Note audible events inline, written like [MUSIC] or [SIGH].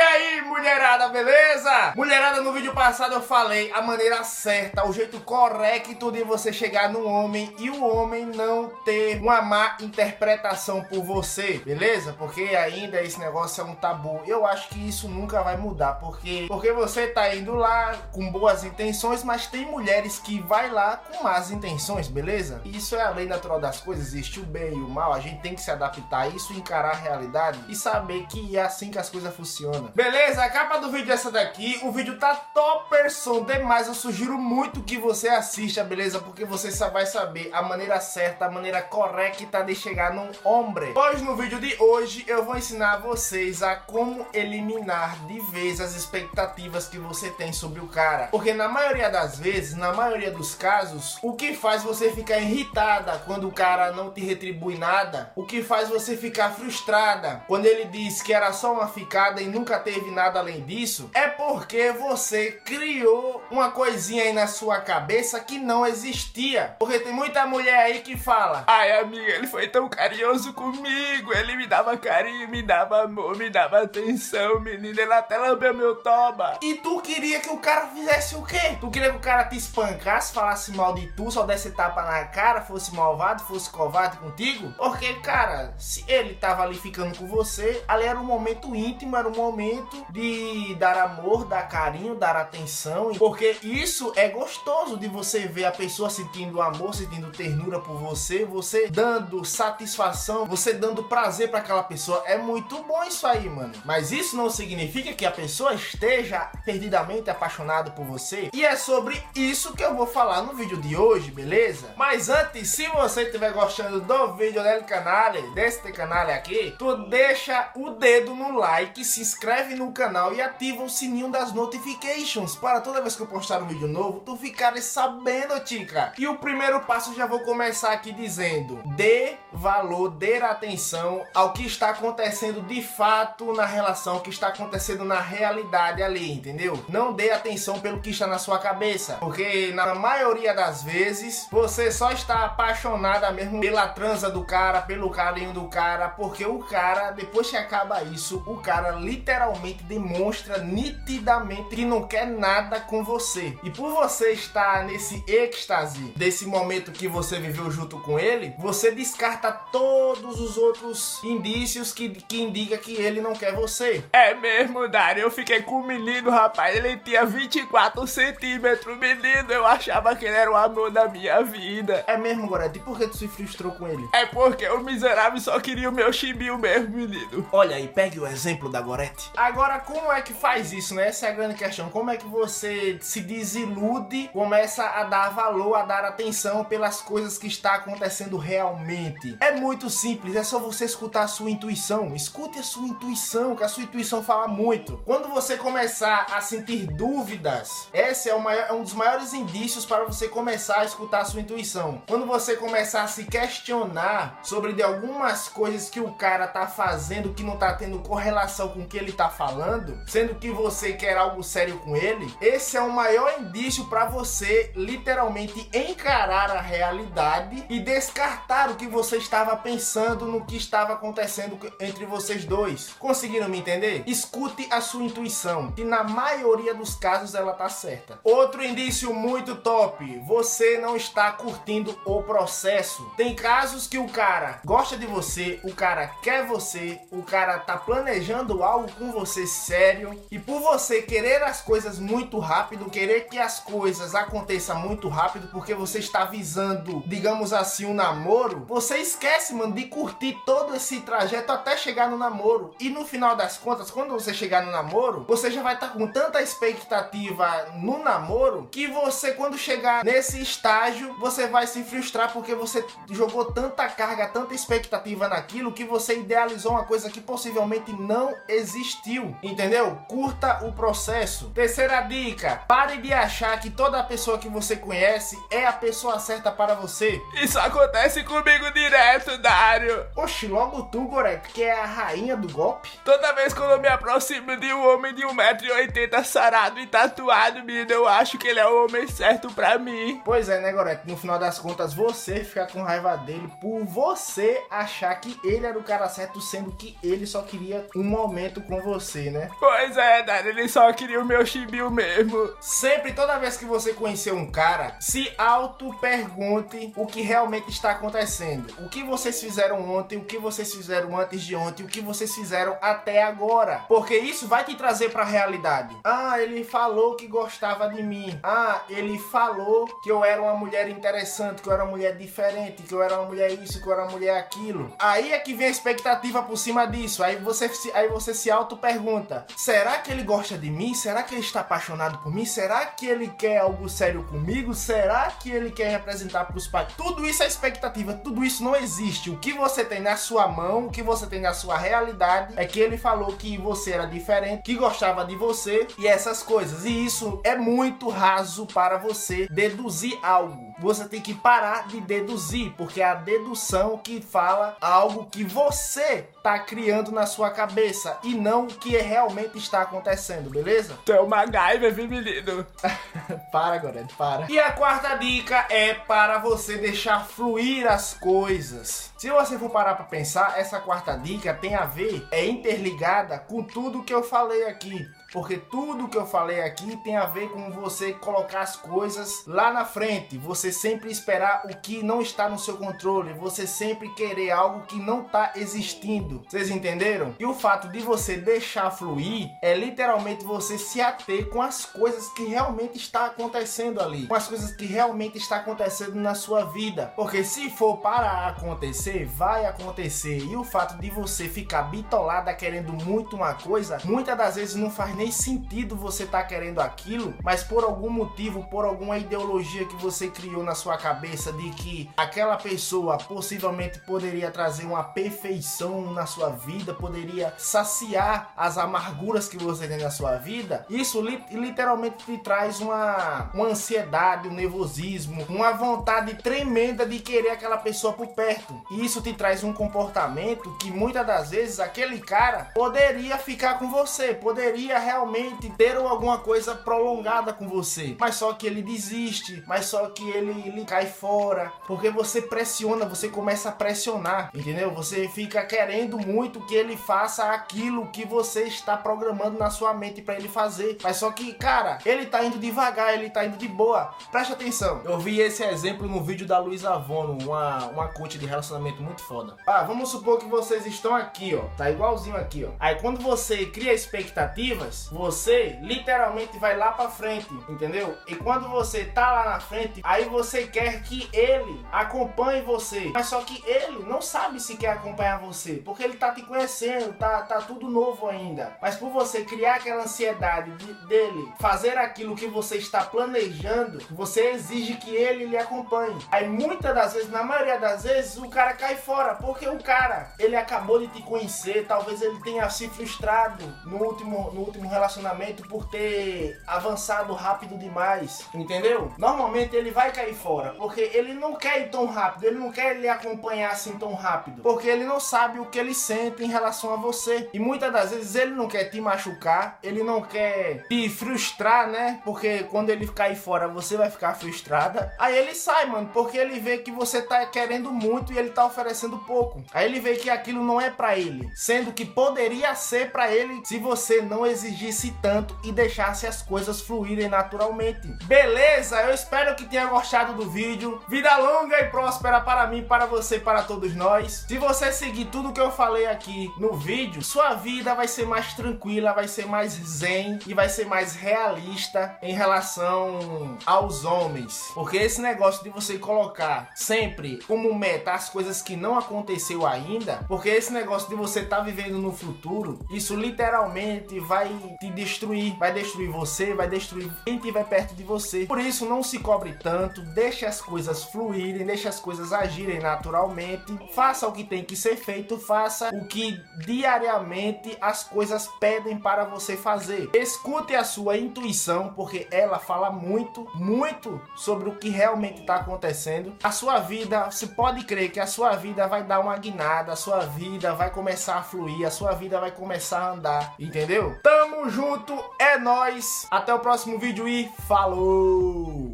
Aí, mulherada, beleza? Mulherada, no vídeo passado eu falei a maneira certa, o jeito correto de você chegar no homem e o homem não ter uma má interpretação por você, beleza? Porque ainda esse negócio é um tabu. Eu acho que isso nunca vai mudar, porque porque você tá indo lá com boas intenções, mas tem mulheres que vai lá com más intenções, beleza? Isso é a lei natural das coisas, existe o bem e o mal, a gente tem que se adaptar a isso, encarar a realidade e saber que é assim que as coisas funcionam. Beleza? Capa do vídeo é essa daqui. O vídeo tá topperson demais. Eu sugiro muito que você assista, beleza? Porque você só vai saber a maneira certa, a maneira correta de chegar num homem. Pois no vídeo de hoje eu vou ensinar vocês a como eliminar de vez as expectativas que você tem sobre o cara. Porque na maioria das vezes, na maioria dos casos, o que faz você ficar irritada quando o cara não te retribui nada, o que faz você ficar frustrada quando ele diz que era só uma ficada e nunca teve nada além disso, é porque você criou uma coisinha aí na sua cabeça que não existia. Porque tem muita mulher aí que fala: Ai, amiga, ele foi tão carinhoso comigo. Ele me dava carinho, me dava amor, me dava atenção, menina. Ele até lambeu meu toba. E tu queria que o cara fizesse o quê? Tu queria que o cara te espancasse, falasse mal de tu, só desse tapa na cara, fosse malvado, fosse covarde contigo? Porque, cara, se ele tava ali ficando com você, ali era um momento íntimo, era um momento momento de dar amor, dar carinho, dar atenção, porque isso é gostoso de você ver a pessoa sentindo amor, sentindo ternura por você, você dando satisfação, você dando prazer para aquela pessoa. É muito bom isso aí, mano. Mas isso não significa que a pessoa esteja perdidamente apaixonada por você. E é sobre isso que eu vou falar no vídeo de hoje, beleza? Mas antes, se você estiver gostando do vídeo do canal, deste canal aqui, tu deixa o dedo no like, se inscreve no canal e ativa o sininho das notifications para toda vez que eu postar um vídeo novo, tu ficares sabendo, tica. E o primeiro passo já vou começar aqui dizendo: dê valor, dê atenção ao que está acontecendo de fato na relação, o que está acontecendo na realidade ali, entendeu? Não dê atenção pelo que está na sua cabeça, porque na maioria das vezes você só está apaixonada mesmo pela transa do cara, pelo carinho do cara, porque o cara, depois que acaba isso, o cara literalmente demonstra nitidamente que não quer nada com você. E por você estar nesse êxtase desse momento que você viveu junto com ele, você descarta todos os outros indícios que, que indica que ele não quer você. É mesmo, Dário. Eu fiquei com o menino, rapaz. Ele tinha 24 centímetros, menino. Eu achava que ele era o amor da minha vida. É mesmo, Gorete? E por que tu se frustrou com ele? É porque o miserável só queria o meu chibio mesmo, menino. Olha aí, pegue o exemplo da Gorete. Agora, como é que faz isso, né? Essa é a grande questão. Como é que você se desilude, começa a dar valor, a dar atenção pelas coisas que está acontecendo realmente? É muito simples, é só você escutar a sua intuição. Escute a sua intuição, que a sua intuição fala muito. Quando você começar a sentir dúvidas, esse é, maior, é um dos maiores indícios para você começar a escutar a sua intuição. Quando você começar a se questionar sobre de algumas coisas que o cara tá fazendo que não tá tendo correlação com o que ele tá falando, sendo que você quer algo sério com ele, esse é o maior indício para você literalmente encarar a realidade e descartar o que você estava pensando no que estava acontecendo entre vocês dois. Conseguiram me entender? Escute a sua intuição, que na maioria dos casos ela tá certa. Outro indício muito top, você não está curtindo o processo. Tem casos que o cara gosta de você, o cara quer você, o cara tá planejando algo com com você sério e por você querer as coisas muito rápido, querer que as coisas aconteçam muito rápido, porque você está visando, digamos assim, um namoro, você esquece, mano, de curtir todo esse trajeto até chegar no namoro. E no final das contas, quando você chegar no namoro, você já vai estar com tanta expectativa no namoro que você, quando chegar nesse estágio, você vai se frustrar porque você jogou tanta carga, tanta expectativa naquilo que você idealizou uma coisa que possivelmente não existiu, entendeu? Curta o processo. Terceira dica: pare de achar que toda pessoa que você conhece é a pessoa certa para você. Isso acontece comigo direto, Dário. Oxe, logo tu, Gorek, que é a rainha do golpe. Toda vez que eu me aproximo de um homem de 1,80m sarado e tatuado, menino, eu acho que ele é o homem certo pra mim. Pois é, né, Gorek? No final das contas, você fica com raiva dele por você achar que ele era o cara certo, sendo que ele só queria um momento com você, né? Pois é, Dad, ele só queria o meu chibio mesmo. Sempre, toda vez que você conhecer um cara, se auto-pergunte o que realmente está acontecendo. O que vocês fizeram ontem, o que vocês fizeram antes de ontem, o que vocês fizeram até agora. Porque isso vai te trazer para a realidade. Ah, ele falou que gostava de mim. Ah, ele falou que eu era uma mulher interessante, que eu era uma mulher diferente, que eu era uma mulher isso, que eu era uma mulher aquilo. Aí é que vem a expectativa por cima disso. Aí você aí você se auto-pergunta: será que ele gosta de mim? Será que ele está apaixonado por mim? Será que ele quer algo sério comigo? Será que ele quer representar para os pais? Tudo isso é expectativa, tudo isso não existe. O que você tem na sua mão, o que você tem na sua realidade é que ele falou que você era diferente, que gostava de você e essas coisas. E isso é muito raso para você deduzir algo. Você tem que parar de deduzir, porque é a dedução que fala algo que você está criando na sua cabeça e não o que realmente está acontecendo, beleza? Tu é uma gaiva, viu, menino? [LAUGHS] para, Gorete, para. E a quarta dica é para você deixar fluir as coisas. Se você for parar para pensar, essa quarta dica tem a ver, é interligada com tudo que eu falei aqui porque tudo que eu falei aqui tem a ver com você colocar as coisas lá na frente, você sempre esperar o que não está no seu controle, você sempre querer algo que não está existindo. Vocês entenderam? E o fato de você deixar fluir é literalmente você se ater com as coisas que realmente está acontecendo ali, com as coisas que realmente está acontecendo na sua vida. Porque se for para acontecer, vai acontecer. E o fato de você ficar bitolada querendo muito uma coisa, muitas das vezes não faz nem sentido você tá querendo aquilo, mas por algum motivo, por alguma ideologia que você criou na sua cabeça de que aquela pessoa possivelmente poderia trazer uma perfeição na sua vida, poderia saciar as amarguras que você tem na sua vida, isso li literalmente te traz uma, uma ansiedade, um nervosismo, uma vontade tremenda de querer aquela pessoa por perto. E isso te traz um comportamento que muitas das vezes aquele cara poderia ficar com você, poderia realmente ter alguma coisa prolongada com você. Mas só que ele desiste, mas só que ele, ele cai fora. Porque você pressiona, você começa a pressionar, entendeu? Você fica querendo muito que ele faça aquilo que você está programando na sua mente para ele fazer. Mas só que, cara, ele tá indo devagar, ele tá indo de boa. Preste atenção. Eu vi esse exemplo no vídeo da Luísa Avono, uma, uma coach de relacionamento muito foda. Ah, vamos supor que vocês estão aqui, ó. Tá igualzinho aqui, ó. Aí quando você cria expectativas, você literalmente vai lá para frente, entendeu? E quando você tá lá na frente, aí você quer que ele acompanhe você. Mas só que ele não sabe se quer acompanhar você, porque ele tá te conhecendo, tá, tá tudo novo ainda. Mas por você criar aquela ansiedade de, dele fazer aquilo que você está planejando, você exige que ele lhe acompanhe. Aí muitas das vezes, na maioria das vezes, o cara cai fora, porque o cara, ele acabou de te conhecer, talvez ele tenha se frustrado no último, no último um relacionamento por ter avançado rápido demais, entendeu? Normalmente ele vai cair fora, porque ele não quer ir tão rápido, ele não quer lhe acompanhar assim tão rápido, porque ele não sabe o que ele sente em relação a você. E muitas das vezes ele não quer te machucar, ele não quer te frustrar, né? Porque quando ele cair fora, você vai ficar frustrada. Aí ele sai, mano, porque ele vê que você tá querendo muito e ele tá oferecendo pouco. Aí ele vê que aquilo não é para ele, sendo que poderia ser para ele se você não exigir exigisse tanto e deixasse as coisas fluírem naturalmente. Beleza? Eu espero que tenha gostado do vídeo. Vida longa e próspera para mim, para você, para todos nós. Se você seguir tudo que eu falei aqui no vídeo, sua vida vai ser mais tranquila, vai ser mais zen e vai ser mais realista em relação aos homens. Porque esse negócio de você colocar sempre como meta as coisas que não aconteceu ainda, porque esse negócio de você estar tá vivendo no futuro, isso literalmente vai te destruir, vai destruir você, vai destruir quem estiver perto de você. Por isso, não se cobre tanto, deixe as coisas fluírem, deixe as coisas agirem naturalmente, faça o que tem que ser feito, faça o que diariamente as coisas pedem para você fazer. Escute a sua intuição, porque ela fala muito, muito sobre o que realmente está acontecendo. A sua vida, você pode crer que a sua vida vai dar uma guinada, a sua vida vai começar a fluir, a sua vida vai começar a andar, entendeu? Tamo junto, é nós. Até o próximo vídeo e falou!